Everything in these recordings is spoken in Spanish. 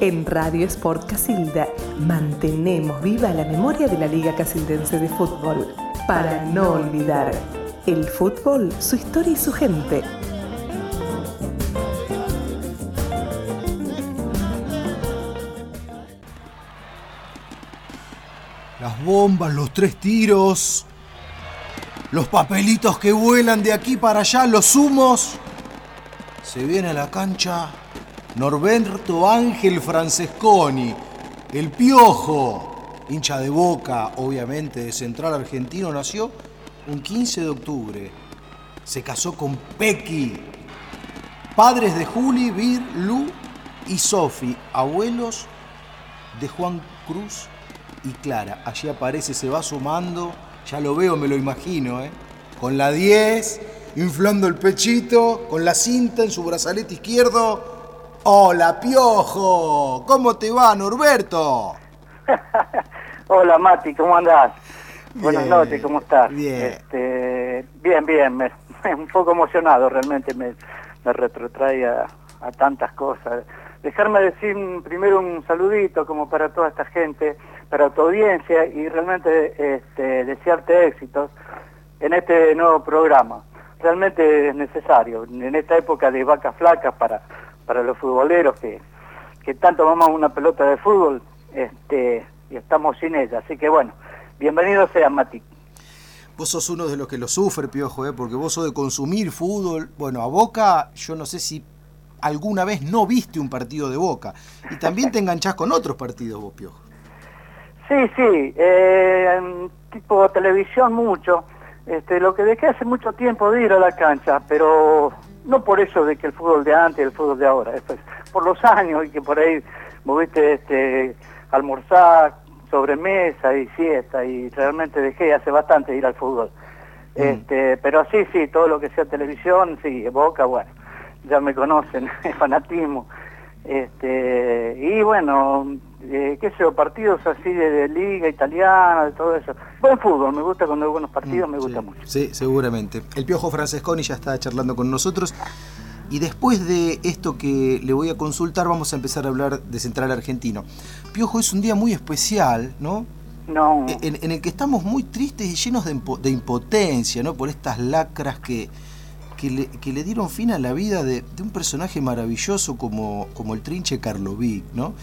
En Radio Sport Casilda mantenemos viva la memoria de la Liga Casildense de Fútbol para no olvidar el fútbol, su historia y su gente. Las bombas, los tres tiros, los papelitos que vuelan de aquí para allá, los humos. Se viene a la cancha Norberto Ángel Francesconi, el piojo, hincha de boca, obviamente, de Central Argentino, nació un 15 de octubre. Se casó con Pequi. Padres de Juli, Vir, Lu y Sofi, abuelos de Juan Cruz y Clara. Allí aparece, se va sumando, ya lo veo, me lo imagino, ¿eh? con la 10, inflando el pechito, con la cinta en su brazalete izquierdo. Hola, Piojo, ¿cómo te va, Norberto? Hola, Mati, ¿cómo andás? Buenas noches, ¿cómo estás? Bien. Este, bien, bien, me, un poco emocionado, realmente me, me retrotrae a, a tantas cosas. Dejarme decir primero un saludito como para toda esta gente, para tu audiencia y realmente este, desearte éxitos en este nuevo programa. Realmente es necesario, en esta época de vacas flacas para, para los futboleros que, que tanto vamos una pelota de fútbol este, y estamos sin ella. Así que bueno, bienvenido sea Mati. Vos sos uno de los que lo sufre, Piojo, ¿eh? porque vos sos de consumir fútbol. Bueno, a Boca, yo no sé si alguna vez no viste un partido de Boca. Y también te enganchás con otros partidos vos, Piojo. Sí, sí, eh, tipo televisión mucho. Este, lo que dejé hace mucho tiempo de ir a la cancha, pero no por eso de que el fútbol de antes y el fútbol de ahora, es por los años y que por ahí moviste este, almorzar, sobremesa y siesta y realmente dejé hace bastante ir al fútbol. Mm. Este, pero sí, sí, todo lo que sea televisión, sí, Boca, bueno, ya me conocen, el fanatismo. Este, y bueno, eh, qué sé yo, partidos así de, liga italiana, de todo eso. Buen fútbol, me gusta cuando hay buenos partidos, mm, me gusta mucho. Sí, seguramente. El Piojo Francesconi ya está charlando con nosotros. Y después de esto que le voy a consultar, vamos a empezar a hablar de Central Argentino. Piojo, es un día muy especial, ¿no? No. En, el que estamos muy tristes y llenos de, impotencia, ¿no? Por estas lacras que, que, le, dieron fin a la vida de, un personaje maravilloso como, como el trinche Carlovic, ¿no?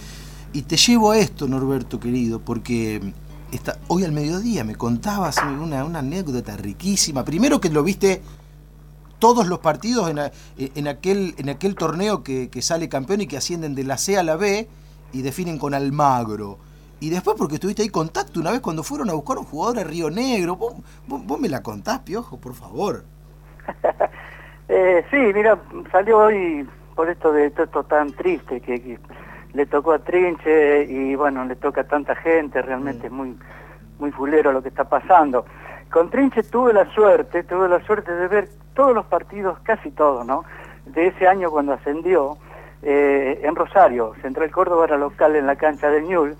Y te llevo a esto, Norberto querido, porque está, hoy al mediodía me contabas una, una anécdota riquísima. Primero que lo viste todos los partidos en, aquel, en aquel torneo que, sale campeón y que ascienden de la C a la B y definen con Almagro. Y después porque estuviste ahí contacto una vez cuando fueron a buscar un jugador a Río Negro. Vos, me la contás, Piojo, por favor. eh, sí, mira, salió hoy por esto de esto tan triste que, le tocó a Trinche y bueno, le toca a tanta gente, realmente mm. es muy, muy fulero lo que está pasando. Con Trinche tuve la suerte, tuve la suerte de ver todos los partidos, casi todos, ¿no? De ese año cuando ascendió eh, en Rosario, Central Córdoba era local en la cancha del Ñul,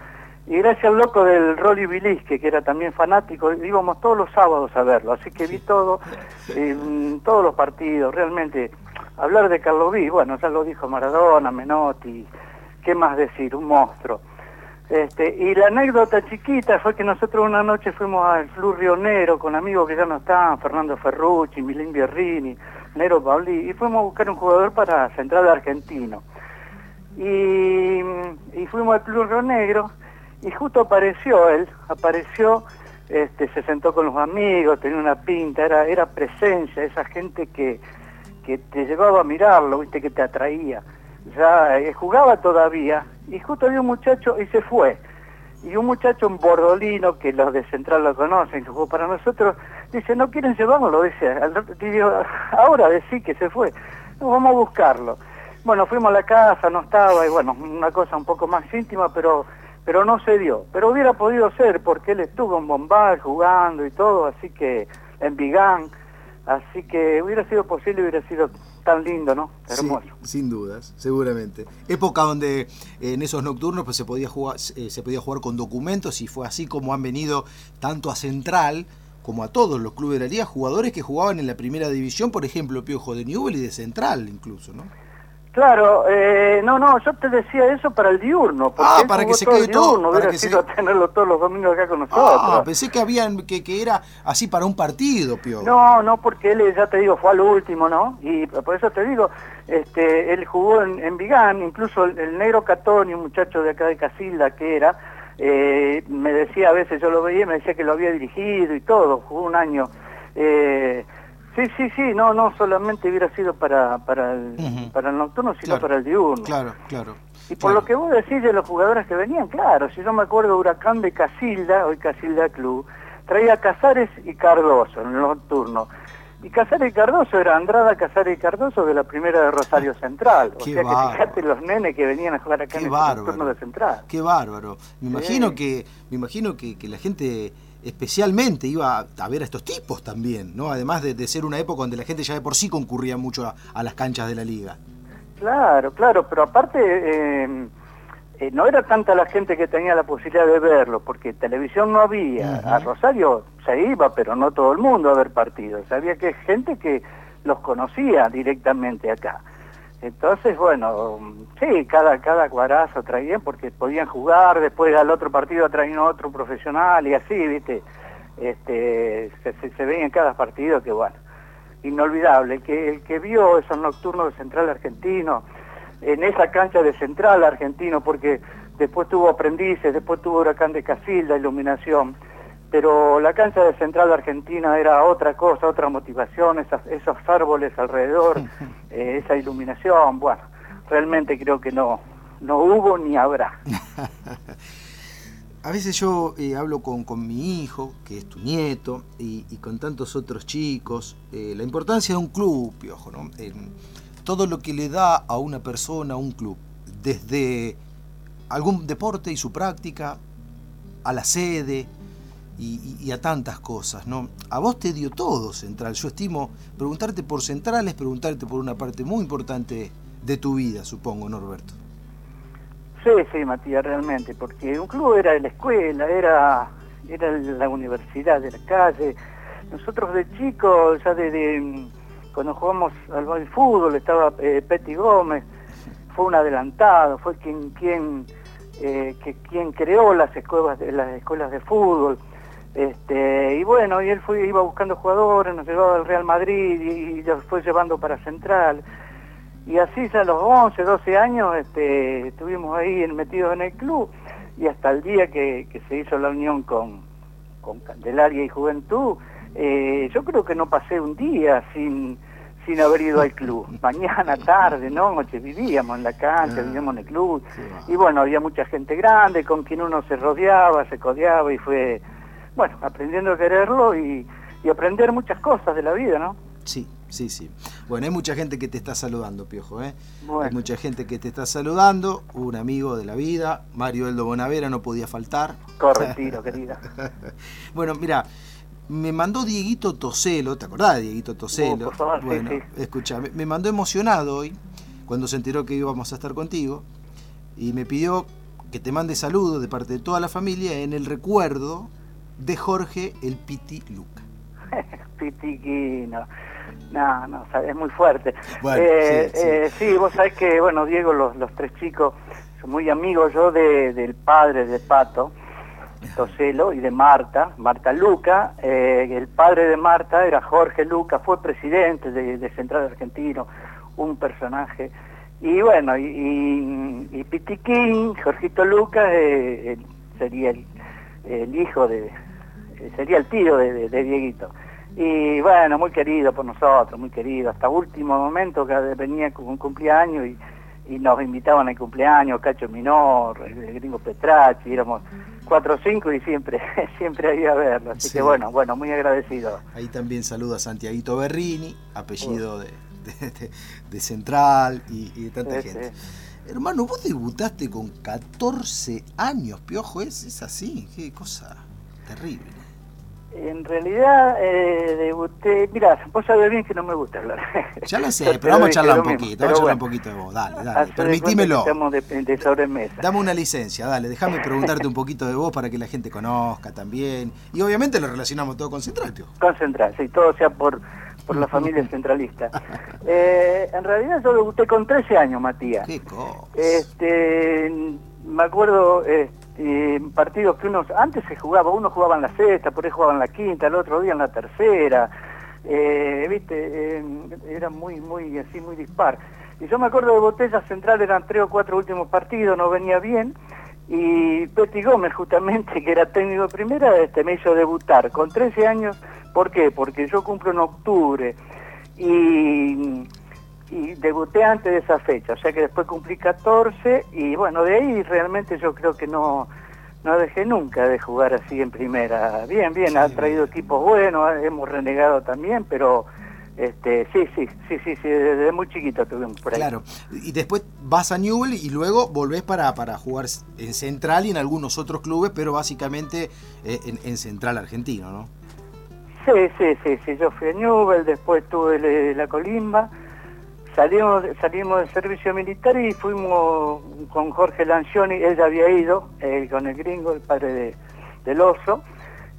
y gracias al loco del Rolly Vilisque, que era también fanático, íbamos todos los sábados a verlo, así que vi todo, eh, todos los partidos, realmente, hablar de Carlos V, bueno, ya lo dijo Maradona, Menotti, ¿qué más decir? Un monstruo. Este, y la anécdota chiquita fue que nosotros una noche fuimos al Club Río Negro con amigos que ya no estaban, Fernando Ferrucci, Milín Bierrini, Nero Pauli, y fuimos a buscar un jugador para Central Argentino. Y, fuimos al Club Río Negro y justo apareció él, apareció, este, se sentó con los amigos, tenía una pinta, era, era presencia, esa gente que, que te llevaba a mirarlo, viste, que te atraía ya eh, jugaba todavía, y justo había un muchacho y se fue. Y un muchacho, un bordolino, que los de Central lo conocen, que jugó para nosotros, dice, ¿no quieren llevarlo? Dice, ahora decí que se fue, vamos a buscarlo. Bueno, fuimos a la casa, no estaba, y bueno, una cosa un poco más íntima, pero pero no se dio. Pero hubiera podido ser, porque él estuvo en Bombay jugando y todo, así que en Vigán, así que hubiera sido posible, hubiera sido tan lindo, ¿no? Hermoso. sin dudas, seguramente. Época donde eh, en esos nocturnos pues se podía jugar, eh, se podía jugar con documentos y fue así como han venido tanto a Central como a todos los clubes de la liga, jugadores que jugaban en la primera división, por ejemplo, Piojo de Newell y de Central incluso, ¿no? Claro, eh, no, no, yo te decía eso para el diurno. Porque Ah, para que se quede todo, diurno, para que se- sido tenerlo todos los domingos acá con nosotros. Ah, pensé que habían que, que era así para un partido, Pio. No, no, porque él, ya te digo, fue al último, ¿no? Y por eso te digo, este, él jugó en, en Vigán, incluso el, el negro Catoni, un muchacho de acá de Casilda que era, eh, me decía a veces, yo lo veía, me decía que lo había dirigido y todo, jugó un año. Eh, sí, sí, sí, no, no solamente hubiera sido para, para, el, para el nocturno, sino Claro, para el diurno. Claro, claro. Y por claro. lo que vos decís de los jugadores que venían, claro, si yo me acuerdo Huracán de Casilda, hoy Casilda Club, traía Casares y Cardoso en el nocturno. Y Casares y Cardoso era Andrada Casares y Cardoso de la primera de Rosario Central. O Qué sea que bárbaro. fíjate los nenes que venían a jugar acá Qué en el nocturno de Central. Qué bárbaro. Me imagino Sí. que me imagino que, que la gente especialmente iba a ver a estos tipos también, ¿no? Además de, de ser una época donde la gente ya de por sí concurría mucho a, a las canchas de la liga. Claro, claro, pero aparte eh, eh, no era tanta la gente que tenía la posibilidad de verlo, porque televisión no había. A Rosario se iba, pero no todo el mundo a ver partidos. Había que gente que los conocía directamente acá. Entonces, bueno, sí, cada, cada cuadrazo traían porque podían jugar, después al otro partido traían otro profesional y así, ¿viste? Este, se, se, se veía en cada partido que, bueno, inolvidable. El que, el que vio esos nocturnos de Central Argentino, en esa cancha de Central Argentino, porque después tuvo aprendices, después tuvo Huracán de Casilda, iluminación, pero la cancha de Central Argentina era otra cosa, otra motivación, esas, esos árboles alrededor, eh, esa iluminación, bueno, realmente creo que no, no hubo ni habrá. A veces yo eh, hablo con, con mi hijo, que es tu nieto, y, y con tantos otros chicos, eh, la importancia de un club, Piojo, ¿no? Todo lo que le da a una persona un club, desde algún deporte y su práctica, a la sede y, y- a tantas cosas, ¿no? A vos te dio todo Central. Yo estimo preguntarte por Central es preguntarte por una parte muy importante de tu vida, supongo, Norberto. Sí, sí, Matías, realmente, porque un club era la escuela, era, era la universidad de la calle. Nosotros de chicos, ya desde cuando jugamos al, fútbol, estaba eh, Petty Gómez, fue un adelantado, fue quien quien eh, que quien creó las escuelas las escuelas de fútbol. Este, y bueno, y él fue, iba buscando jugadores, nos llevaba al Real Madrid y, y los fue llevando para Central. Y así ya a los 11, 12 años este, estuvimos ahí metidos en el club y hasta el día que, que se hizo la unión con, con Candelaria y Juventud, eh, yo creo que no pasé un día sin, sin haber ido al club. Mañana, tarde, noche, vivíamos en la cancha, Ah, vivíamos en el club. Y bueno, había mucha gente grande con quien uno se rodeaba, se codeaba y fue, bueno, aprendiendo a quererlo y, y aprender muchas cosas de la vida, ¿no? Sí, sí, sí. Bueno, hay mucha gente que te está saludando, Piojo, ¿eh? Bueno. Hay mucha gente que te está saludando. Un amigo de la vida, Mario Eldo Bonavera, no podía faltar. Corre tiro, querida. Bueno, mira, me mandó Dieguito Toselo, ¿te acordás de Dieguito Toselo? Uh, por favor, sí, bueno, sí. escucha, me, me mandó emocionado hoy cuando se enteró que íbamos a estar contigo y me pidió que te mande saludos de parte de toda la familia en el recuerdo de Jorge el Piti Luca. Pitiquino. No, no, es muy fuerte. Bueno, Eh, sí, sí. eh, sí, vos sabés que, bueno, Diego, los, los tres chicos, son muy amigos yo de, del padre de Pato, Toselo, y de Marta, Marta Luca. Eh, el padre de Marta era Jorge Luca, fue presidente de, de Central Argentino, un personaje. Y bueno, y, y, y Pitiquín, Jorgito Luca, eh, sería el, el hijo de, sería el tío de, de- de Dieguito. Y bueno, muy querido por nosotros, muy querido. Hasta último momento que venía con un cumpleaños y, y nos invitaban al cumpleaños, Cacho Minor, el gringo Petrachi, éramos cuatro o cinco y siempre, siempre ahí a verlo. Así Sí. que bueno, bueno, muy agradecido. Ahí también saluda a Santiaguito Berrini, apellido de, de- Central y, y de tanta Sí, gente. Hermano, vos debutaste con 14 años, Piojo, ¿es, es así? Qué cosa terrible. En realidad, eh, debuté. Mira, vos sabés bien que no me gusta hablar. Ya lo sé, pero vamos a charlar un poquito. Vamos a charlar un poquito de vos. Dale, dale. Permitímelo. Estamos de, de sobremesa. Dame una licencia, dale. Déjame preguntarte un poquito de vos para que la gente conozca también. Y obviamente lo relacionamos todo con Central, Pio. Con Central, sí, todo sea por, por la familia centralista. Eh, en realidad yo debuté con 13 años, Matías. Qué cosa. Este, me acuerdo. Este, eh, partidos que unos antes se jugaba, uno jugaba en la sexta, por ahí jugaba en la quinta, el otro día en la tercera, eh, viste, eh, era muy, muy, así, muy dispar. Y yo me acuerdo de Botella Central, eran tres o cuatro últimos partidos, no venía bien, y Petty Gómez justamente, que era técnico de primera, este, me hizo debutar con 13 años, ¿por qué? Porque yo cumplo en octubre, y y debuté antes de esa fecha, o sea que después cumplí 14 y bueno, de ahí realmente yo creo que no no dejé nunca de jugar así en primera. Bien, bien, ha traído equipos buenos, hemos renegado también, pero este, sí, sí, sí, sí, sí, desde muy chiquito tuvimos por ahí. Claro, y después vas a Newell y luego volvés para, para jugar en Central y en algunos otros clubes, pero básicamente eh, en, en, Central Argentino, ¿no? Sí, sí, sí, sí, yo fui a Newell, después tuve la Colimba, Salimos, salimos del servicio militar y fuimos con Jorge Lancioni, él ya había ido, eh, con el gringo, el padre de, del oso,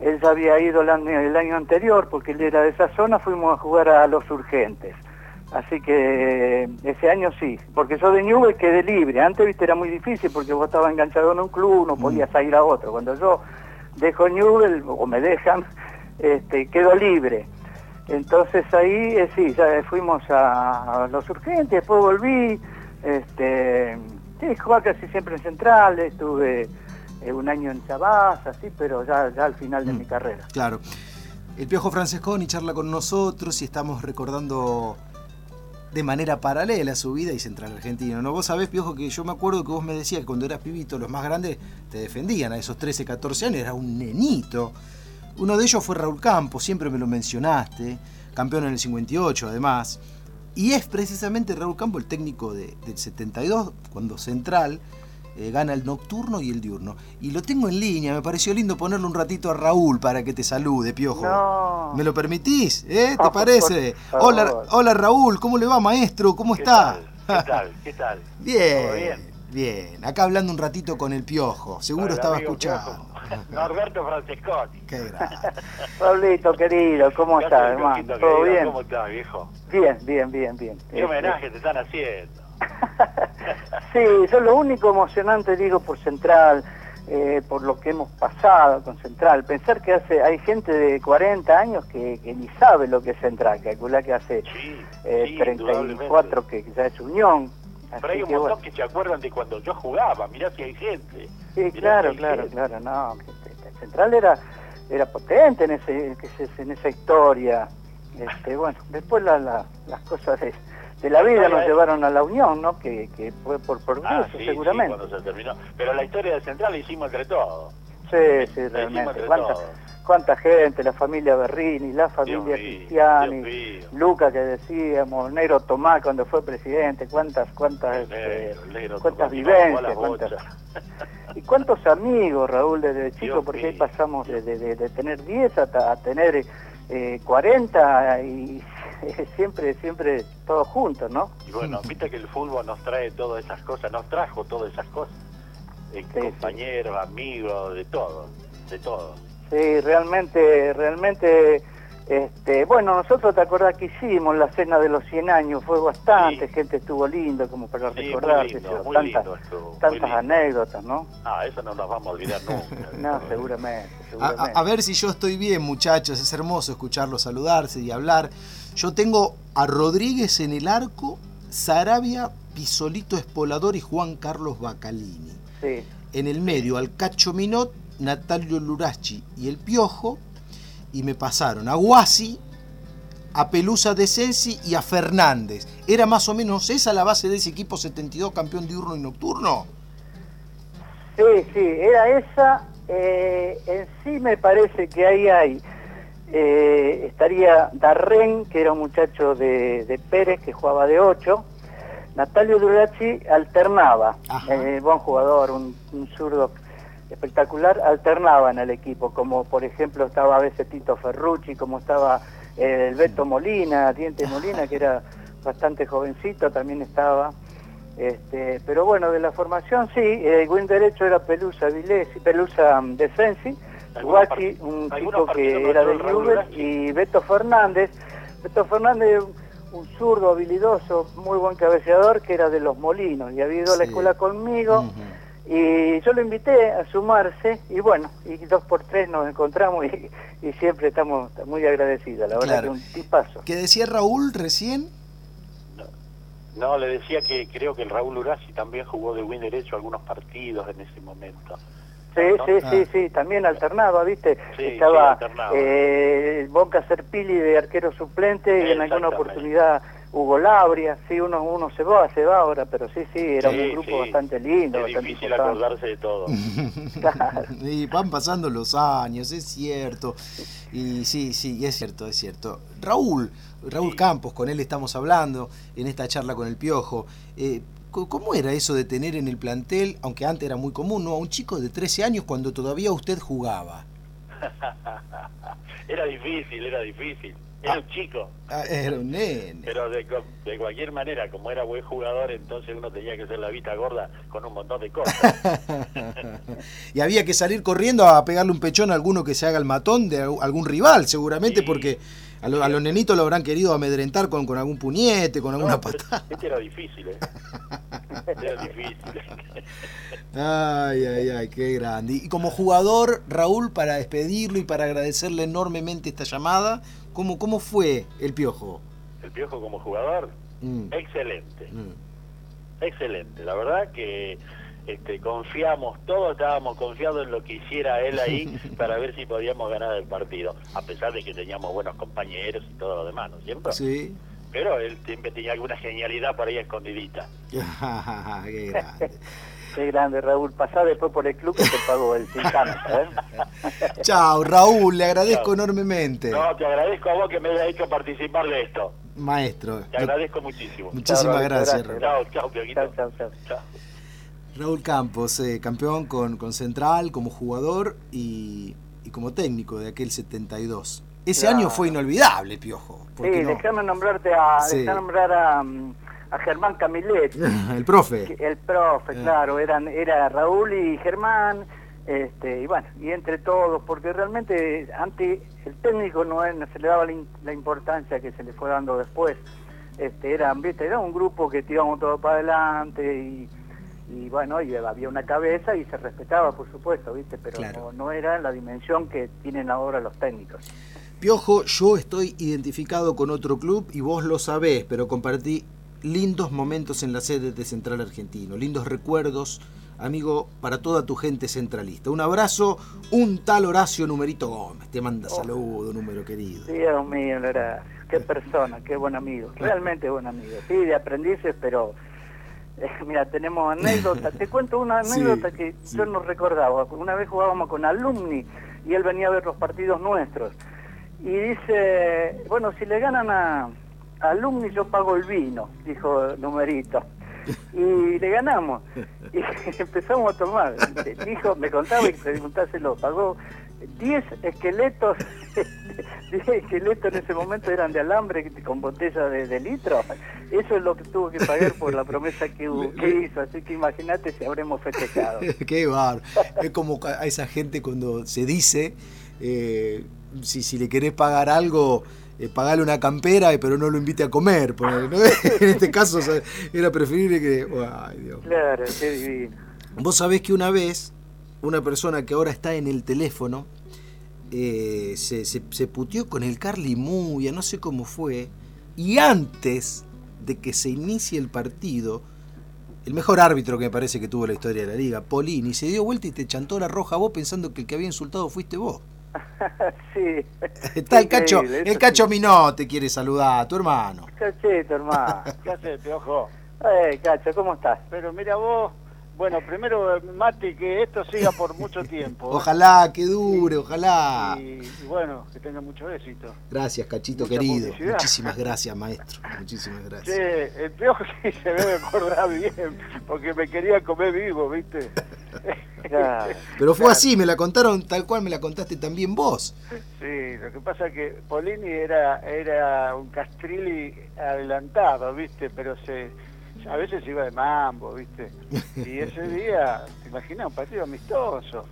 él ya había ido el año, el año anterior porque él era de esa zona, fuimos a jugar a los urgentes. Así que ese año sí, porque yo de Newell quedé libre. Antes, viste, era muy difícil porque vos estabas enganchado en un club, no podías ir a otro. Cuando yo dejo Newell, o me dejan, este, quedo libre. Entonces ahí eh, sí, ya fuimos a, los urgentes, después volví, este, sí, jugaba casi siempre en Central, estuve eh, un año en Chabás, así, pero ya, ya al final de Mm, mi carrera. Claro. El Piojo Francesconi charla con nosotros y estamos recordando de manera paralela su vida y Central Argentino. ¿no? Vos sabés, Piojo, que yo me acuerdo que vos me decías que cuando eras pibito, los más grandes te defendían a esos 13, 14 años, era un nenito. Uno de ellos fue Raúl Campos, siempre me lo mencionaste, campeón en el 58 además. Y es precisamente Raúl Campos el técnico de, del 72, cuando Central eh, gana el nocturno y el diurno. Y lo tengo en línea, me pareció lindo ponerle un ratito a Raúl para que te salude, Piojo. No. ¿Me lo permitís? ¿Eh? ¿Te parece? Hola, hola Raúl, ¿cómo le va, maestro? ¿Cómo ¿Qué está? tal? ¿Qué tal? ¿Qué tal? Bien, ¿Todo bien, bien? Acá hablando un ratito con el Piojo, seguro estaba escuchando. Piojo. Norberto Francesconi. Qué grande. Pablito, querido, ¿cómo ¿Qué estás, hermano? ¿Todo querido? bien? ¿Cómo estás, viejo? Bien, bien, bien, bien. ¿Qué Este, homenaje te están haciendo? sí, yo lo único emocionante digo por Central, eh, por lo que hemos pasado con Central. Pensar que hace hay gente de 40 años que, que ni sabe lo que es Central, calcula que hace Sí, eh, sí, 34 que ya es Unión. Así Pero hay un montón bueno. que se acuerdan de cuando yo jugaba. Mirá si hay gente. Sí, Mirá claro, si claro, gente. claro, no, que Central era era potente en ese en esa historia. Este, bueno, después la- la- las cosas de, de la vida nos es- llevaron a la Unión, ¿no? Que, que fue por por Ah, eso, sí, seguramente. sí, cuando se terminó. Pero la historia de Central la hicimos entre todos. Sí, sí, realmente. ¿Cuánta, cuánta gente, la familia Berrini, la familia Cristiani. Luca que decíamos, Negro Tomás cuando fue presidente, cuántas, cuántas, este, negro, negro cuántas vivencias, cuántas, y cuántos amigos, Raúl, desde chico, Dios porque ahí pasamos de, de- de- de tener 10 hasta a tener eh, 40 y siempre, siempre todos juntos, ¿no? Y bueno, viste que el fútbol nos trae todas esas cosas, nos trajo todas esas cosas. Eh, Sí, compañeros, amigos, de todo, de todo. Sí, realmente, realmente, este, bueno, nosotros te acordás que hicimos la cena de los 100 años, fue bastante, Sí. gente estuvo lindo como para Sí, recordar, tantas, lindo estuvo, muy tantas lindo. anécdotas, ¿no? Ah, eso no nos vamos a olvidar nunca. No, seguramente, A, seguramente. a- a ver si yo estoy bien, muchachos. Es hermoso escucharlos saludarse y hablar. Yo tengo a Rodríguez en el arco, Sarabia, Pisolito Espolador y Juan Carlos Bacalini. Sí, En el medio, al Cacho Minot, Natalio Lurachi y el Piojo. Y me pasaron a Guasi, a Pelusa de Sensi y a Fernández. ¿Era más o menos esa la base de ese equipo 72 campeón diurno y nocturno? sí, sí, era esa. eh, en sí me parece que ahí hay, eh, estaría Darren, que era un muchacho de, de Pérez que jugaba de 8. Natalio Durachi alternaba, eh, buen jugador, un, un zurdo espectacular, alternaban al equipo, como por ejemplo estaba a veces Tito Ferrucci, como estaba eh, el Beto Molina, Diente Molina, que era bastante jovencito, también estaba. Este, pero bueno, de la formación sí, el buen derecho era Pelusa Vilesi, Pelusa um, Defensi, Guachi, un chico que era de Uraki. y Beto Fernández. Beto Fernández, un zurdo habilidoso, muy buen cabeceador, que era de los Molinos, y había ido a la escuela conmigo. Y yo lo invité a sumarse y bueno, y dos por tres nos encontramos y, y siempre estamos muy agradecidos, la verdad Claro. que un tipazo. ¿Qué decía Raúl recién? No, le decía que creo que el Raúl Urasi también jugó de win derecho algunos partidos en ese momento. Sí, ¿no? sí, Ah. sí, sí, también alternaba, ¿viste? Sí, Estaba sí, alternaba. eh, Boca Serpili de arquero suplente y en alguna oportunidad Hugo Labria, sí, uno uno se va, se va ahora, pero sí, sí, era Sí, un grupo sí. bastante lindo, Es bastante difícil importante. acordarse de todo. Claro. Y van pasando los años, es cierto. Y sí, sí, es cierto, es cierto. Raúl, Raúl Sí. Campos, con él estamos hablando en esta charla con el Piojo. Eh, ¿Cómo era eso de tener en el plantel, aunque antes era muy común, ¿no? a un chico de 13 años cuando todavía usted jugaba? era difícil, era difícil. Era Ah. un chico, Ah, era un nene. pero de, de cualquier manera, como era buen jugador, entonces uno tenía que hacer la vista gorda con un montón de cosas. y había que salir corriendo a pegarle un pechón a alguno que se haga el matón de al- algún rival, seguramente, Sí. porque a, lo- a los nenitos lo habrán querido amedrentar con, con algún puñete, con alguna No, patada. Este era difícil, ¿eh? Era difícil. Ay, ay, ay, qué grande. Y como jugador, Raúl, para despedirlo y para agradecerle enormemente esta llamada, ¿cómo, cómo fue el piojo? El Piojo como jugador, Mm, excelente. mm. Excelente, la verdad que este, confiamos, todos estábamos confiados en lo que hiciera él ahí para ver si podíamos ganar el partido, a pesar de que teníamos buenos compañeros y todo lo demás, ¿no es cierto? Sí. Pero él siempre tenía alguna genialidad por ahí escondidita. qué grande. Qué grande, Raúl. Pasá después por el club que te pagó el Tintano, ¿eh? Chao, Raúl, le agradezco enormemente. No, te agradezco a vos que me hayas hecho participar de esto. Maestro. Te agradezco muchísimo. Muchísimas Chao, Raúl, gracias, gracias. Raúl. Chao, chao, Pioquito. Chao, chao, chao. Chao. Raúl Campos, eh, campeón con, con Central, como jugador y, y como técnico de aquel 72. Ese Claro. año fue inolvidable, Piojo. ¿por Sí, no? déjame nombrarte a, Sí. nombrar a, a Germán Camilet, El profe. el profe, Eh. claro, eran, era Raúl y Germán, este, y bueno, y entre todos, porque realmente antes el técnico no, se le daba la, in- la importancia que se le fue dando después. Este, eran, viste, era un grupo que íbamos todos para adelante y, y bueno, y había una cabeza y se respetaba, por supuesto, viste, pero Claro. no, no era la dimensión que tienen ahora los técnicos. Piojo, yo estoy identificado con otro club y vos lo sabés, pero compartí lindos momentos en la sede de Central Argentino, lindos recuerdos, amigo, para toda tu gente centralista. Un abrazo, un tal Horacio Numerito Gómez. Te manda Oh. saludo, número querido. Dios mío, Loracio, qué persona, qué buen amigo, realmente buen amigo. Sí, de aprendices, pero eh, mira, tenemos anécdotas. Te cuento una Sí, anécdota que sí. yo no recordaba. Una vez jugábamos con alumni y él venía a ver los partidos nuestros. Y dice, bueno, si le ganan a, a alumni yo pago el vino, dijo Numerito. Y le ganamos. Y empezamos a tomar. Dijo, me contaba y preguntárselo, pagó 10 esqueletos, 10 esqueletos en ese momento eran de alambre con botella de, de litro. Eso es lo que tuvo que pagar por la promesa que, que hizo. Así que imagínate si habremos festejado. Qué bar. Es como a esa gente cuando se dice, eh, si, si le querés pagar algo, eh, pagale una campera, pero no lo invite a comer. ponele, ¿no? En este caso o sea, era preferible que... Ay, Dios. Claro, qué divino. Vos sabés que una vez, una persona que ahora está en el teléfono, eh, se, se, se puteó con el Carly Muya, no sé cómo fue, y antes de que se inicie el partido, el mejor árbitro que me parece que tuvo la historia de la liga, Polini, se dio vuelta y te chantó la roja a vos pensando que el que había insultado fuiste vos. sí. Está el cacho, el cacho sí. Minó te quiere saludar, tu hermano. Cachito, hermano. ¿Qué haces, Piojo? Eh, Cacho, ¿cómo estás? Pero mira vos, bueno, primero, Mati, que esto siga por mucho tiempo. Ojalá que dure, ojalá. Y, y bueno, que tenga mucho éxito. Gracias, cachito Mucha querido. publicidad. Muchísimas gracias, maestro. Muchísimas gracias. Che, el Piojo sí se debe acordar bien, porque me quería comer vivo, ¿viste? Pero fue así, me la contaron tal cual me la contaste también vos. Sí, lo que pasa es que Polini era era un Castrilli adelantado, ¿viste? Pero se a veces iba de mambo, ¿viste? Y ese día, te imaginas, un partido amistoso.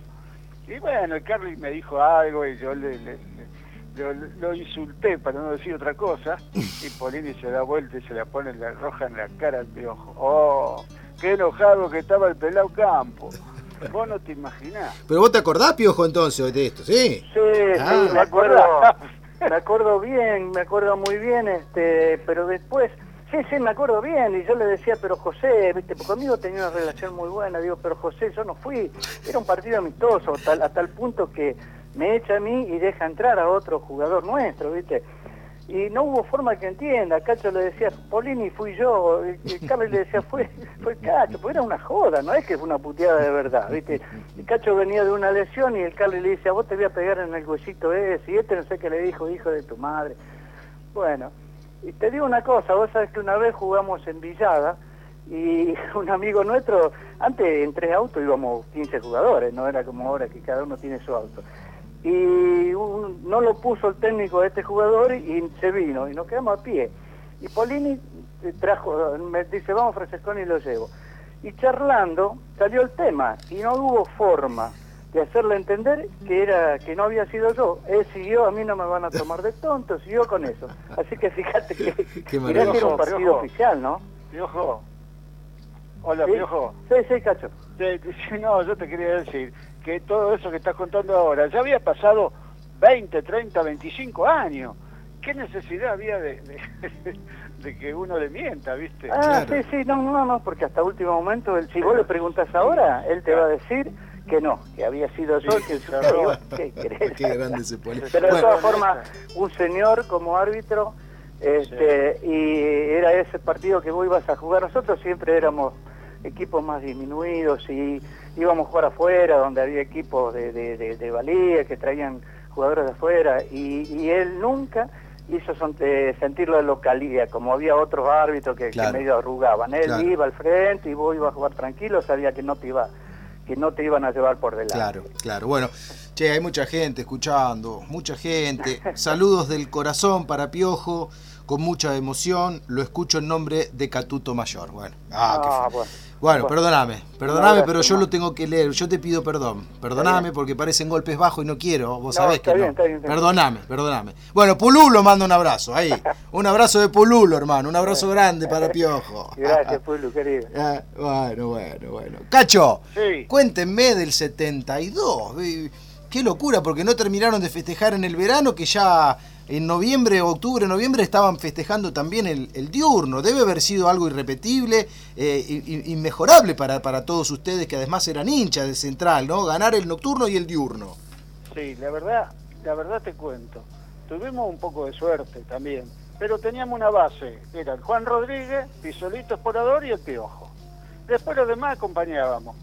Y bueno, el Carly me dijo algo y yo le, le- le- lo, lo insulté para no decir otra cosa. Y Polini se da vuelta y se la pone la roja en la cara al piojo. ¡Oh! ¡Qué enojado que estaba el pelado campo! Vos no te imaginás. Pero vos te acordás, Piojo, entonces, de esto, ¿sí? Sí, Ah. sí, me acuerdo, me acuerdo bien, me acuerdo muy bien, este, pero después, sí, sí, me acuerdo bien, y yo le decía, pero José, viste, porque conmigo tenía una relación muy buena, digo, pero José, yo no fui, era un partido amistoso, tal, a tal punto que me echa a mí y deja entrar a otro jugador nuestro, viste, y no hubo forma que entienda, Cacho le decía, Polini fui yo, y y Carlos le decía, fue, fue Cacho, pues era una joda, no es que fue una puteada de verdad, ¿viste? Y Cacho venía de una lesión y el Carlos le dice, a vos te voy a pegar en el huesito ese, y este no sé qué le dijo, hijo de tu madre. Bueno, y te digo una cosa, vos sabés que una vez jugamos en Villada y un amigo nuestro, antes en tres autos íbamos 15 jugadores, no era como ahora que cada uno tiene su auto. Y no lo puso el técnico de este jugador y se vino y nos quedamos a pie. Y Polini trajo, me dice, vamos Francesconi y lo llevo. Y charlando salió el tema y no hubo forma de hacerle entender que era que no había sido yo. Él siguió, a mí no me van a tomar de tonto, siguió con eso. Así que fíjate que era un partido Piojo. oficial, ¿no? Piojo. Hola, ¿Sí? Piojo. Sí, sí, Cacho. Sí, no, yo te quería decir que todo eso que estás contando ahora ya había pasado 20, 30, 25 años. ¿Qué necesidad había de, de- de que uno le mienta, viste? Ah, Claro. sí, sí, no, no, no, porque hasta último momento, él, si vos le preguntas ahora, él te va a decir que no, que había sido yo Sí, el que. Digo, ¿Qué? Qué grande se pone. Pero de Bueno, todas formas, un señor como árbitro, este, y era ese partido que vos ibas a jugar. Nosotros siempre éramos equipos más disminuidos y íbamos a jugar afuera, donde había equipos de, de, de- de valía que traían jugadores de afuera, y, y él nunca hizo eh, sentir la localidad, como había otros árbitros que, medio arrugaban. Él Claro. iba al frente y vos ibas a jugar tranquilo, sabía que no te iba que no te iban a llevar por delante. Claro, claro. Bueno, che, hay mucha gente escuchando, mucha gente. Saludos del corazón para Piojo, con mucha emoción. Lo escucho en nombre de Catuto Mayor. Bueno, ah, Ah, bueno. Bueno, Bueno. perdóname, perdóname, pero yo lo tengo que leer. Yo te pido perdón. Perdóname porque parecen golpes bajos y no quiero. Vos No, sabés que bien, no. está bien, está bien. Perdóname, perdóname. Bueno, Pululo manda un abrazo ahí. Un abrazo de Pululo, hermano. Un abrazo grande para Piojo. Gracias, Pulu, querido. Ah, bueno, bueno, bueno. Cacho, Sí. cuéntenme del 72. Eh, Qué locura, porque no terminaron de festejar en el verano, que ya en noviembre, octubre, noviembre estaban festejando también el, diurno. Debe haber sido algo irrepetible, eh, inmejorable para, para todos ustedes, que además eran hinchas de Central, ¿no? Ganar el nocturno y el diurno. Sí, la verdad, la verdad te cuento. Tuvimos un poco de suerte también, pero teníamos una base, era el Juan Rodríguez, Pisolito Esporador y el Piojo. Después los demás acompañábamos,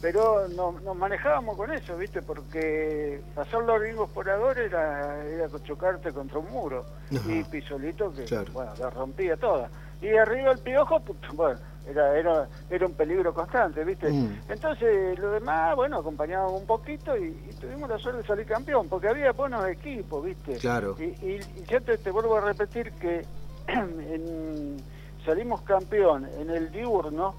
pero no- nos manejábamos con eso, ¿viste? Porque pasar los gringos Esporador era, era chocarte contra un muro. Ajá. Y Pisolito que, Claro. bueno, la rompía toda. Y arriba el Piojo, pues, bueno, era, era, era un peligro constante, ¿viste? Mm. Entonces, lo demás, bueno, acompañábamos un poquito y, y tuvimos la suerte de salir campeón, porque había buenos equipos, ¿viste? Claro. Y, y, y yo te, te vuelvo a repetir que en- salimos campeón en el diurno,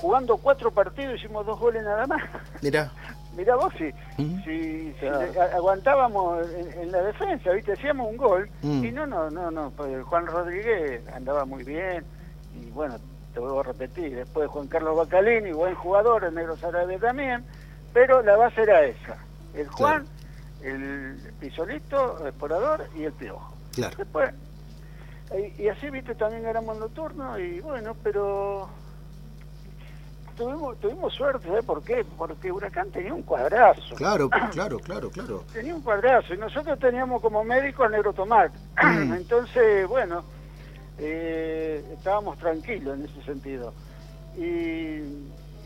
jugando cuatro partidos, hicimos dos goles nada más. Mirá. Mirá vos, si, Mm. si, Claro. aguantábamos en, en la defensa, ¿viste? Hacíamos un gol Mm. y no, no, no, no, pues Juan Rodríguez andaba muy bien y bueno, te vuelvo a repetir, después Juan Carlos Bacalini, buen jugador, el Negro Sarabia también, pero la base era esa, el Juan, el Pisolito, el Esporador y el Piojo. Claro. Después, y, y así, viste, también ganamos el nocturno y bueno, pero tuvimos tuvimos suerte, ¿sabes por qué? Porque Huracán tenía un cuadrazo. Claro, claro, claro, claro. Tenía un cuadrazo y nosotros teníamos como médico al Negro Tomás. Entonces, bueno, eh, estábamos tranquilos en ese sentido. Y,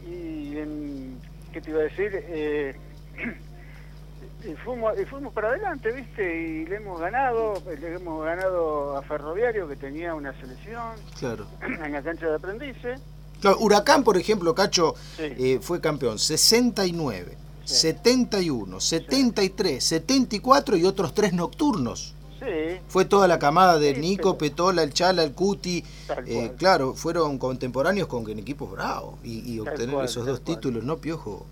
y en- ¿qué te iba a decir? Eh, y fuimos, y fuimos para adelante, ¿viste? Y le hemos ganado, le hemos ganado a Ferroviario, que tenía una selección Claro. en la cancha de aprendices. Huracán, por ejemplo, Cacho, Sí. eh, fue campeón 69, 71, 73, 74 y otros tres nocturnos. Sí, Fue toda la camada de Sí, Nico, Petola, el Chala, el Cuti. Eh, claro, fueron contemporáneos con en equipos bravos. Y, y obtener cual, esos dos cual. títulos, ¿no, Piojo?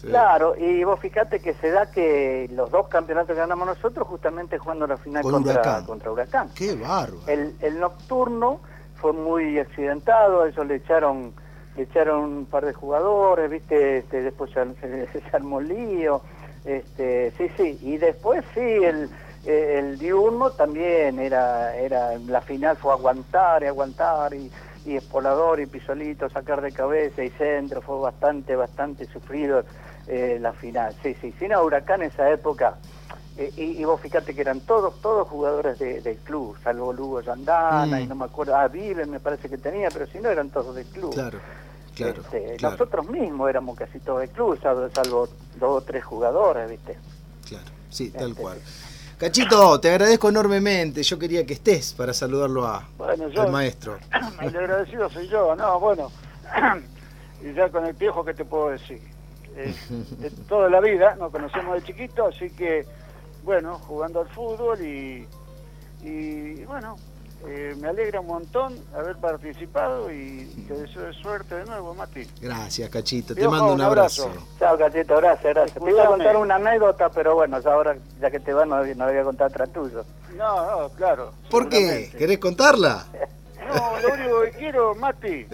Sí. Claro, y vos fíjate que se da que los dos campeonatos que ganamos nosotros justamente jugando la final Con contra Huracán. contra Huracán. Qué bárbaro. El, el nocturno fue muy accidentado, a ellos le echaron le echaron un par de jugadores, viste, este, después se, se- se armó lío, este, sí, sí, y después sí, el, el diurno también era, era, la final fue aguantar y aguantar y, y espolador y pisolito, sacar de cabeza y centro, fue bastante, bastante sufrido eh, la final, sí, sí, sin Huracán esa época, eh, y, y vos fíjate que eran todos todos jugadores de- del club, salvo Lugo Yandana Mm. y no me acuerdo, ah, Viven me parece que tenía, pero si no eran todos del club. Claro, claro, Este, claro, Nosotros mismos éramos casi todos del club, salvo, salvo dos o tres jugadores, ¿viste? claro. Sí, tal Este, cual. Cachito, te agradezco enormemente. Yo quería que estés para saludarlo a, Bueno, yo- al maestro. el agradecido soy yo, no, bueno, y ya con el piojo, ¿qué te puedo decir? Eh, de toda la vida, nos conocemos de chiquito, así que, bueno, jugando al fútbol y, y bueno, eh, me alegra un montón haber participado y te deseo suerte de nuevo, Mati. Gracias, Cachito. Te mando un abrazo. abrazo. Chao, Cachito, gracias, gracias. Te iba a contar una anécdota, pero bueno, ya ahora, ya que te vas, no, no voy a contar atrás tuyo. No, no, claro. ¿Por qué? ¿Querés contarla? No, lo único que quiero, Mati,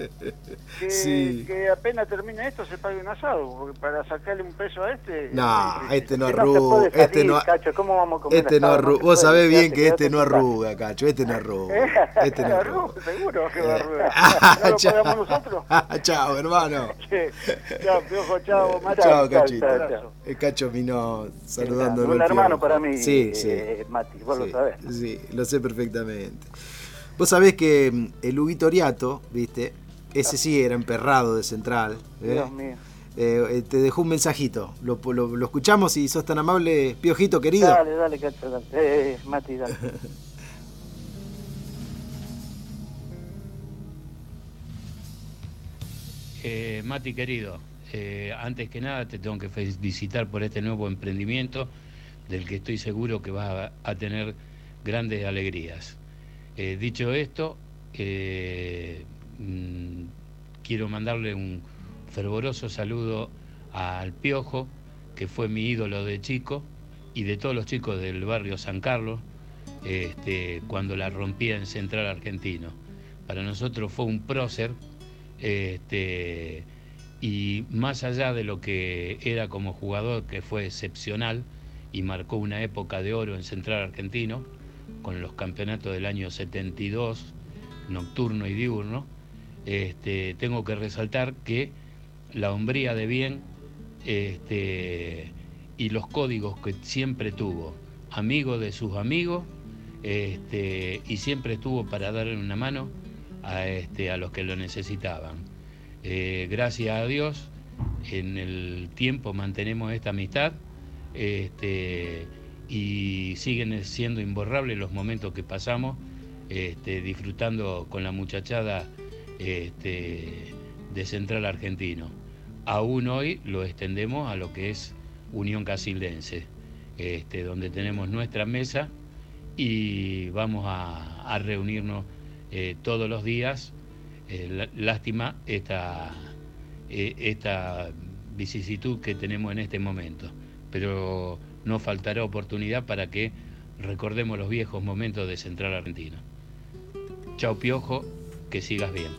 que, Sí. que apenas termine esto se pague un asado, porque para sacarle un peso a este... No, es este no Que no arruga. salir, Este no, Cacho, ¿cómo vamos a comer este no arruga. Vos sabés bien que este no arruga, Cacho. Este no arruga. Este no arruga. Seguro que va a arrugar. Ah, ¿No lo chao. pagamos nosotros? Chao, hermano. Chao, piojo, chao, Mati. Chao, Cachito. El Cacho vino saludándolo. Un hermano para mí, Sí, eh, sí. Mati, vos lo sabés. Sí, lo sé perfectamente. Vos sabés que mm, el Huguito Oriato, ¿viste? Ese sí era emperrado de central. ¿eh? Dios mío. Eh, eh, te dejó un mensajito. Lo, lo- lo escuchamos y sos tan amable, Piojito querido. Dale, dale, Cacho, dale. Eh, eh, Mati, dale. Eh, Mati querido, eh, antes que nada te tengo que felicitar por este nuevo emprendimiento del que estoy seguro que vas a, a tener grandes alegrías. Eh, dicho esto, eh, mm, quiero mandarle un fervoroso saludo al Piojo, que fue mi ídolo de chico, y de todos los chicos del barrio San Carlos, este, cuando la rompía en Central Argentino. Para nosotros fue un prócer, este, y más allá de lo que era como jugador, que fue excepcional y marcó una época de oro en Central Argentino, con los campeonatos del año 72, nocturno y diurno, este, tengo que resaltar que la hombría de bien este, y los códigos que siempre tuvo, amigo de sus amigos, este, y siempre estuvo para darle una mano a, los que lo necesitaban. Eh, gracias a Dios, en el tiempo mantenemos esta amistad y siguen siendo imborrables los momentos que pasamos este, disfrutando con la muchachada este, de Central Argentino. Aún hoy lo extendemos a lo que es Unión Casildense, este, donde tenemos nuestra mesa y vamos a, reunirnos eh, todos los días. Eh, lá- lástima esta, eh, esta vicisitud que tenemos en este momento, pero no faltará oportunidad para que recordemos los viejos momentos de Central Argentino. Chao Piojo, que sigas bien.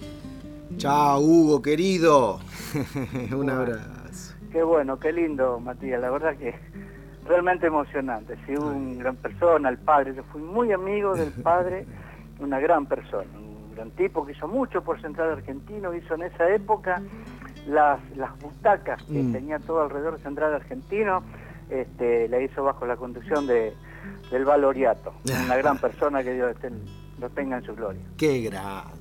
Chao, Hugo, querido. un abrazo. Qué bueno, qué lindo, Matías. La verdad que realmente emocionante. Sí, un gran persona, el padre. Yo fui muy amigo del padre, una gran persona, un gran tipo que hizo mucho por Central Argentino. Hizo en esa época las, las butacas que Mm. tenía todo alrededor de Central Argentino. Este, la hizo bajo la conducción de, del Valoriato. Una gran persona que Dios estén- lo tenga en su gloria. Qué grande.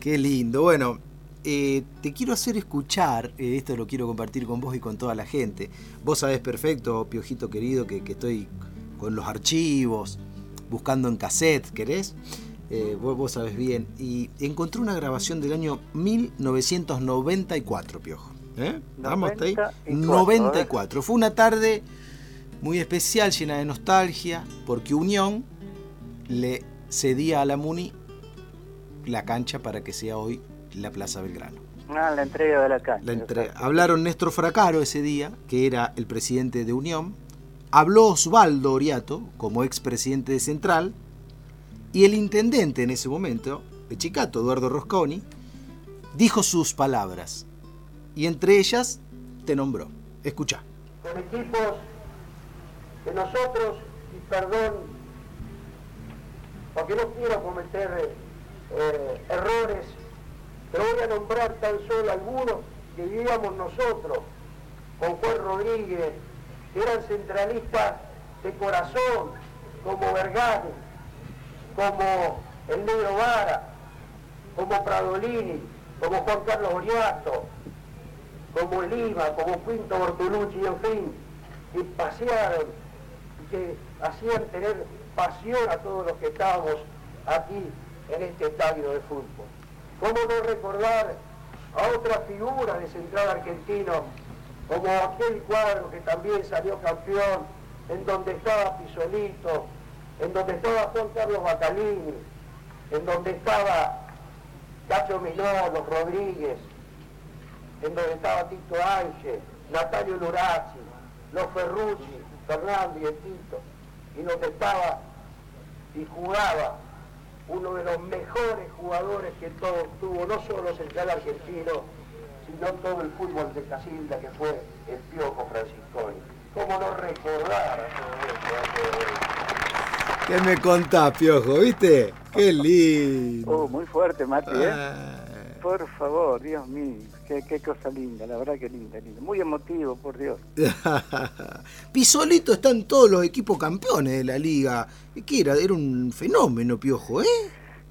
Qué lindo. Bueno, eh, te quiero hacer escuchar, eh, esto lo quiero compartir con vos y con toda la gente. Vos sabés perfecto, Piojito querido, que, que estoy con los archivos, buscando en cassette, ¿querés? eh, vos, vos sabés bien, y encontré una grabación del año 1994, Piojo. ¿Eh? ¿Vamos hasta ahí? 94. Fue una tarde muy especial, llena de nostalgia, porque Unión le cedía a la Muni la cancha para que sea hoy la Plaza Belgrano. Ah, la entrega de la cancha. La. Hablaron Néstor Fracaro ese día, que era el presidente de Unión. Habló Osvaldo Oriato, como expresidente de Central. Y el intendente en ese momento, Pechicato, Eduardo Rosconi, dijo sus palabras. Y entre ellas te nombró. Escucha. Con equipos que nosotros, y perdón, porque no quiero cometer eh, errores, pero voy a nombrar tan solo algunos que vivíamos nosotros, con Juan Rodríguez, que eran centralistas de corazón, como Vergani, como el Negro Vara, como Pradolini, como Juan Carlos Oriato, como Elima, como Quinto Bortolucci, en fin, que pasearon, que hacían tener pasión a todos los que estábamos aquí en este estadio de fútbol. ¿Cómo no recordar a otras figuras de central argentino, como aquel cuadro que también salió campeón, en donde estaba Pisolito, en donde estaba Juan Carlos Bacalini, en donde estaba Cacho Minolo, Rodríguez, en donde estaba Tito Ángel, Natalio Lurazzi, los Ferrucci, Fernando y el Tito, y donde estaba y jugaba uno de los mejores jugadores que todo tuvo, no solo Central Argentino, sino todo el fútbol de Casilda, que fue el Piojo Francisconi. ¿Cómo no recordar a todo esto? ¿Qué me contás, Piojo? ¿Viste? Qué lindo. Oh, muy fuerte, Mati, ¿eh? Ah. Por favor, Dios mío, qué, qué cosa linda, la verdad que linda, linda. Muy emotivo, por Dios. Pisolito está en todos los equipos campeones de la liga. ¿Qué era? Era un fenómeno, Piojo, ¿eh?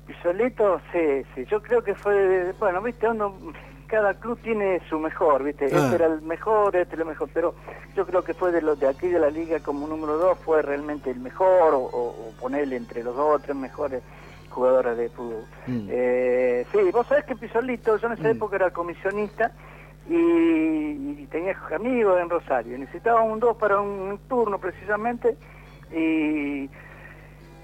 Pisolito, sí, sí, yo creo que fue, bueno, viste, uno, cada club tiene su mejor, viste, Ah. este era el mejor, este era el mejor, pero yo creo que fue de los de aquí de la liga como número dos, fue realmente el mejor, o, o- ponerle entre los dos o tres mejores jugadores de fútbol. Mm. Eh, sí, vos sabés que Pisolito, yo en esa Mm. época era comisionista y, y tenía amigos en Rosario, necesitaba un dos para un turno precisamente y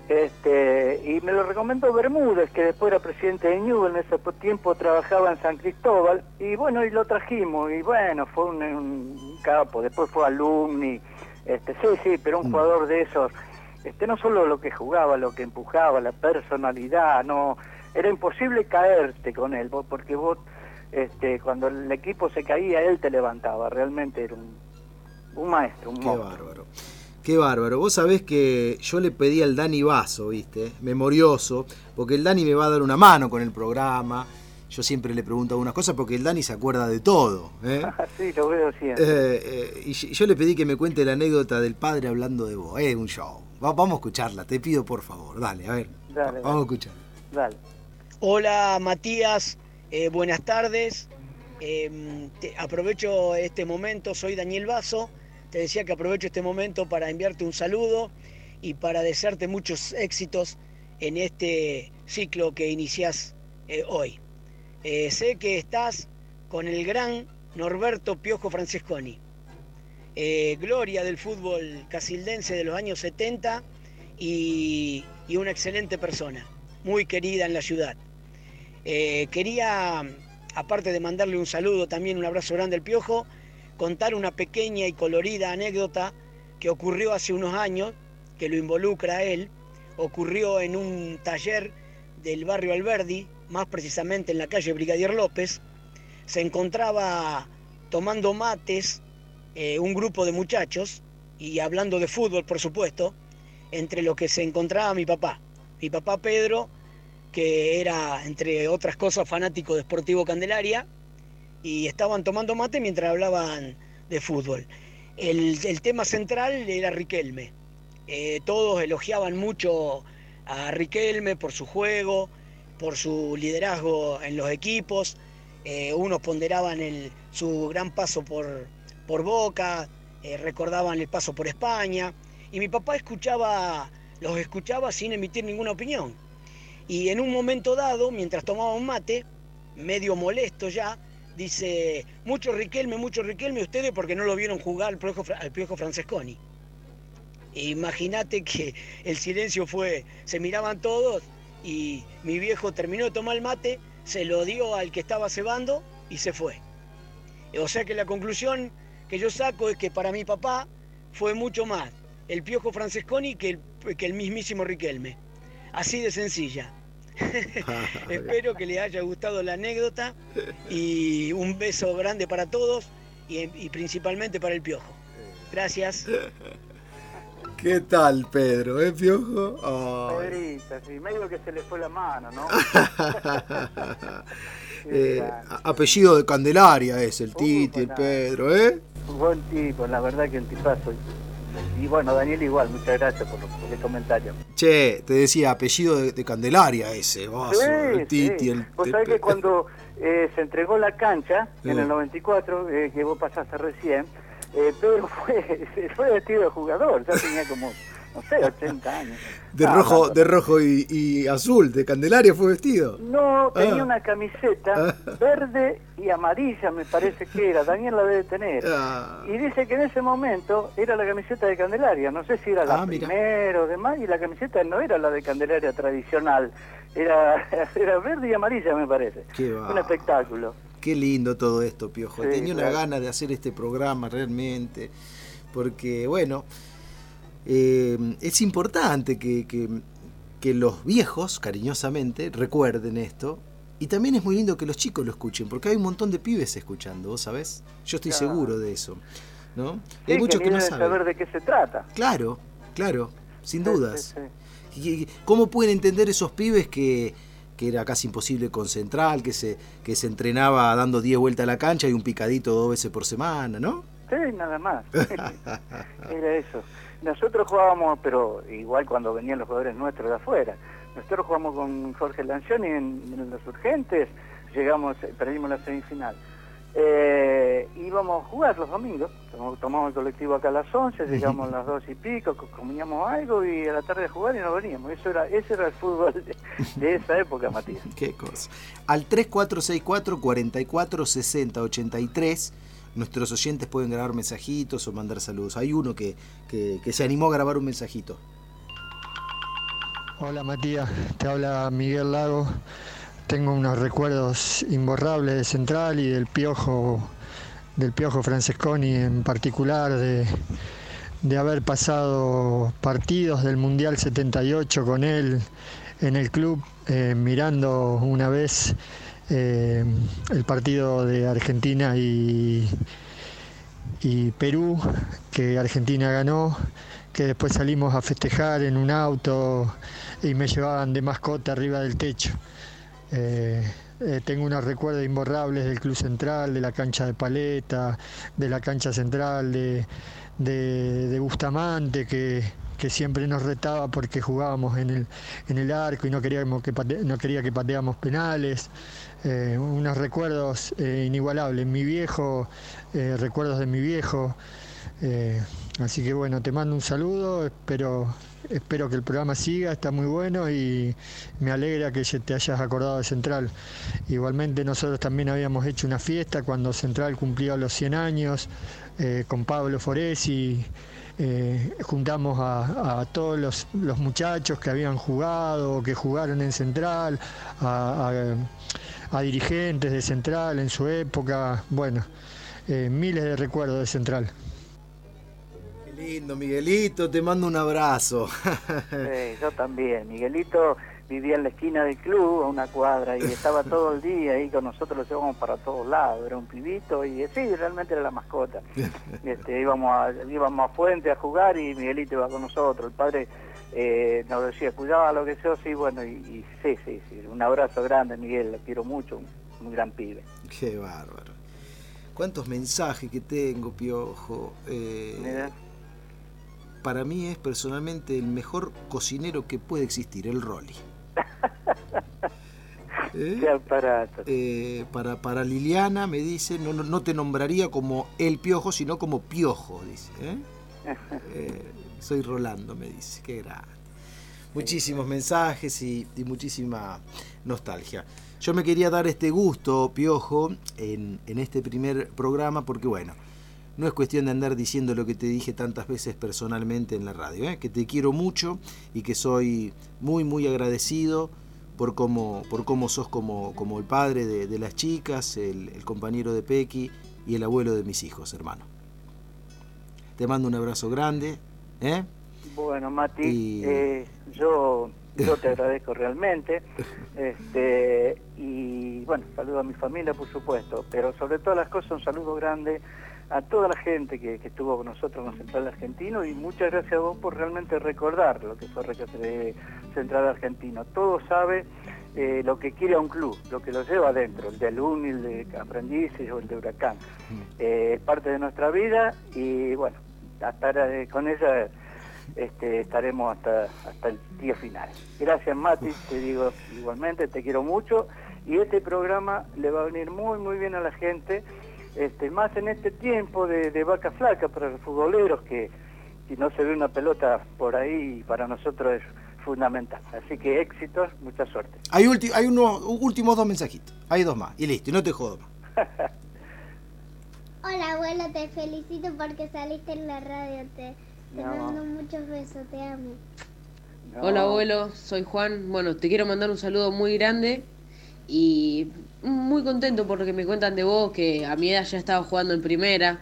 este y me lo recomendó Bermúdez, que después era presidente de Newell, en ese tiempo trabajaba en San Cristóbal, y bueno, y lo trajimos, y bueno, fue un, un capo, después fue alumni, este sí, sí, pero un Mm. jugador de esos, este no solo lo que jugaba, lo que empujaba, la personalidad, no, era imposible caerte con él, vos- porque vos, este, cuando el equipo se caía, él te levantaba, realmente era un, un maestro, un Qué monstruo. bárbaro. Qué bárbaro. Vos sabés que yo le pedí al Dani Vaso, ¿viste? Memorioso, porque el Dani me va a dar una mano con el programa. Yo siempre le pregunto algunas cosas porque el Dani se acuerda de todo. ¿eh? sí, lo veo siempre. Eh, eh, y yo yo le pedí que me cuente la anécdota del padre hablando de vos. Es un show. Va- vamos a escucharla, te pido por favor. Dale, a ver. Dale, Vamos a escuchar. Dale. Hola Matías, eh, buenas tardes. Eh, te- aprovecho este momento, soy Daniel Vaso. Te decía que aprovecho este momento para enviarte un saludo y para desearte muchos éxitos en este ciclo que iniciás eh, hoy. Eh, sé que estás con el gran Norberto Piojo Francesconi, eh, gloria del fútbol casildense de los años 70 y, una excelente persona, muy querida en la ciudad. Eh, quería, aparte de mandarle un saludo, también un abrazo grande al Piojo, contar una pequeña y colorida anécdota que ocurrió hace unos años, que lo involucra a él. Ocurrió en un taller del barrio Alberdi, más precisamente en la calle Brigadier López. Se encontraba tomando mates eh, un grupo de muchachos y hablando de fútbol, por supuesto, entre los que se encontraba mi papá. Mi papá Pedro, que era, entre otras cosas, fanático de Sportivo Candelaria, y estaban tomando mate mientras hablaban de fútbol. El, tema central era Riquelme. Eh, todos elogiaban mucho a Riquelme por su juego, por su liderazgo en los equipos. Eh, unos ponderaban el- su gran paso por, por Boca, eh, recordaban el paso por España. Y mi papá escuchaba, los escuchaba sin emitir ninguna opinión. Y en un momento dado, mientras tomaba un mate, medio molesto ya, dice, mucho Riquelme, mucho Riquelme, ustedes porque no lo vieron jugar al Piojo, al Francesconi. Imagínate que el silencio fue, se miraban todos y mi viejo terminó de tomar el mate, se lo dio al que estaba cebando y se fue. O sea que la conclusión que yo saco es que para mi papá fue mucho más el Piojo Francesconi que el, que el mismísimo Riquelme. Así de sencilla. Espero que les haya gustado la anécdota y un beso grande para todos y, principalmente para el Piojo. Gracias. ¿Qué tal, Pedro? ¿Eh, Piojo? Pedrita, sí, medio que se le fue la mano, ¿no? Eh, apellido de Candelaria es el Titi, el Pedro, ¿eh? Un buen tipo, la verdad que el tipazo. Y bueno, Daniel igual, muchas gracias por, el comentario. Che, te decía, apellido de, Candelaria ese, vos, el Titi, el... Vos sabés que cuando eh, se entregó la cancha, en el 94, eh, que vos pasaste recién, eh, Pedro fue, fue vestido de jugador, ya tenía como no sé, 80 años. De rojo, de rojo y, azul, de Candelaria fue vestido. No, tenía ah. una camiseta ah. verde y amarilla, me parece que era. Daniel la debe tener. Ah. Y dice que en ese momento era la camiseta de Candelaria. No sé si era la primera o demás, y la camiseta no era la de Candelaria tradicional. Era, era verde y amarilla, me parece. Qué Un espectáculo. Qué lindo todo esto, Piojo. Tenía una gana de hacer este programa realmente. Porque, bueno, eh, es importante que, los viejos, cariñosamente, recuerden esto. Y también es muy lindo que los chicos lo escuchen, porque hay un montón de pibes escuchando, ¿vos sabés? Yo estoy seguro de eso. ¿no? hay muchos que, no saben. saber de qué se trata. Claro, claro, sin dudas. ¿Cómo pueden entender esos pibes que, que era casi imposible concentrar, que se, que se entrenaba dando 10 vueltas a la cancha y un picadito dos veces por semana, ¿no? Sí, nada más. era eso. Nosotros jugábamos, pero igual cuando venían los jugadores nuestros de afuera. Nosotros jugamos con Jorge Lancioni en, los urgentes, llegamos, perdimos la semifinal. Eh, íbamos a jugar los domingos, tomamos el colectivo acá a las 11, llegamos a las 2 y pico, comíamos algo y a la tarde a jugar y nos veníamos. Eso era, ese era el fútbol de, de esa época, Matías. Qué cosa. Al 3464 44 60 83 nuestros oyentes pueden grabar mensajitos o mandar saludos. Hay uno que, se animó a grabar un mensajito. Hola Matías, te habla Miguel Lago. Tengo unos recuerdos imborrables de Central y del Piojo, del Piojo Francesconi en particular, de, haber pasado partidos del Mundial 78 con él en el club, eh, mirando una vez eh, el partido de Argentina y, y Perú, que Argentina ganó, que después salimos a festejar en un auto y me llevaban de mascota arriba del techo. Eh, eh, tengo unos recuerdos imborrables del Club Central, de la cancha de Paleta, de la cancha central de, de Bustamante, que, que siempre nos retaba porque jugábamos en el, en el arco y no, queríamos que no quería que pateáramos penales. Eh, unos recuerdos eh, inigualables. Mi viejo, eh, recuerdos de mi viejo. así que bueno, te mando un saludo, espero, espero que el programa siga, está muy bueno y me alegra que te hayas acordado de Central. Igualmente nosotros también habíamos hecho una fiesta cuando Central cumplió los 100 años con Pablo Foresi. Eh, juntamos a, todos los, muchachos que habían jugado, que jugaron en Central, a, dirigentes de Central en su época, bueno, eh, miles de recuerdos de Central. Qué lindo, Miguelito, te mando un abrazo. yo también, Miguelito vivía en la esquina del club, a una cuadra, y estaba todo el día ahí con nosotros, lo llevábamos para todos lados, era un pibito, y sí, realmente era la mascota. Este, íbamos, a, íbamos a Fuente a jugar y Miguelito iba con nosotros, el padre eh, nos decía, cuidaba lo que sea, sí, bueno, y, sí, sí, sí, un abrazo grande, Miguel, lo quiero mucho, un, gran pibe. Qué bárbaro. ¿Cuántos mensajes que tengo, Piojo? Eh, para mí es personalmente el mejor cocinero que puede existir, el Rolly. ¿Eh? aparato. Eh, para, para Liliana me dice, no, no, te nombraría como el piojo, sino como piojo, dice. ¿eh? soy Rolando, me dice, qué grande. muchísimos mensajes y, muchísima nostalgia. Yo me quería dar este gusto, Piojo, en, este primer programa, porque bueno, no es cuestión de andar diciendo lo que te dije tantas veces personalmente en la radio, ¿eh? que te quiero mucho y que soy muy, muy agradecido por cómo, por cómo sos como, como el padre de, las chicas, el, compañero de Pequi y el abuelo de mis hijos, hermano. Te mando un abrazo grande. ¿eh? Bueno, Mati, eh, yo, yo te agradezco realmente. Este, y bueno, saludo a mi familia, por supuesto, pero sobre todas las cosas un saludo grande a toda la gente que, estuvo con nosotros en Central Argentino y muchas gracias a vos por realmente recordar lo que fue Central Argentino. Todo sabe eh, lo que quiere a un club, lo que lo lleva adentro, el de alumni, el de aprendices o el de huracán. Mm. Eh, es parte de nuestra vida y bueno, hasta con ella este, estaremos hasta, hasta el día final. Gracias Mati, te digo igualmente, te quiero mucho y este programa le va a venir muy muy bien a la gente este, más en este tiempo de, vaca flaca para los futboleros que si no se ve una pelota por ahí para nosotros es fundamental. Así que éxitos, mucha suerte. Hay, hay unos últimos dos mensajitos, hay dos más y listo, y no te jodo más. Hola abuelo, te felicito porque saliste en la radio, te, mando muchos besos, te amo. Hola abuelo, soy Juan. Bueno, te quiero mandar un saludo muy grande y muy contento porque me cuentan de vos que a mi edad ya estaba jugando en primera.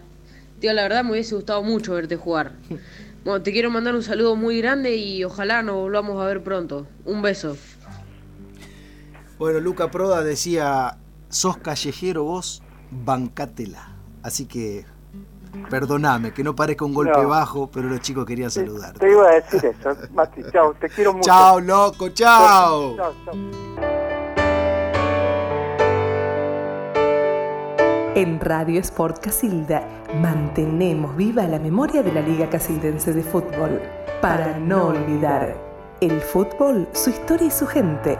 Tío, la verdad me hubiese gustado mucho verte jugar. Bueno, te quiero mandar un saludo muy grande y ojalá nos volvamos a ver pronto. Un beso. Bueno, Luca Proda decía, sos callejero vos, bancátela. Así que perdoname, que no parezca un golpe bajo, pero los chicos querían saludar. Te iba a decir eso, Mati, chao, te quiero mucho. Chao, loco, chao. Chao, chao. En Radio Sport Casilda mantenemos viva la memoria de la Liga Casildense de Fútbol para no olvidar el fútbol, su historia y su gente.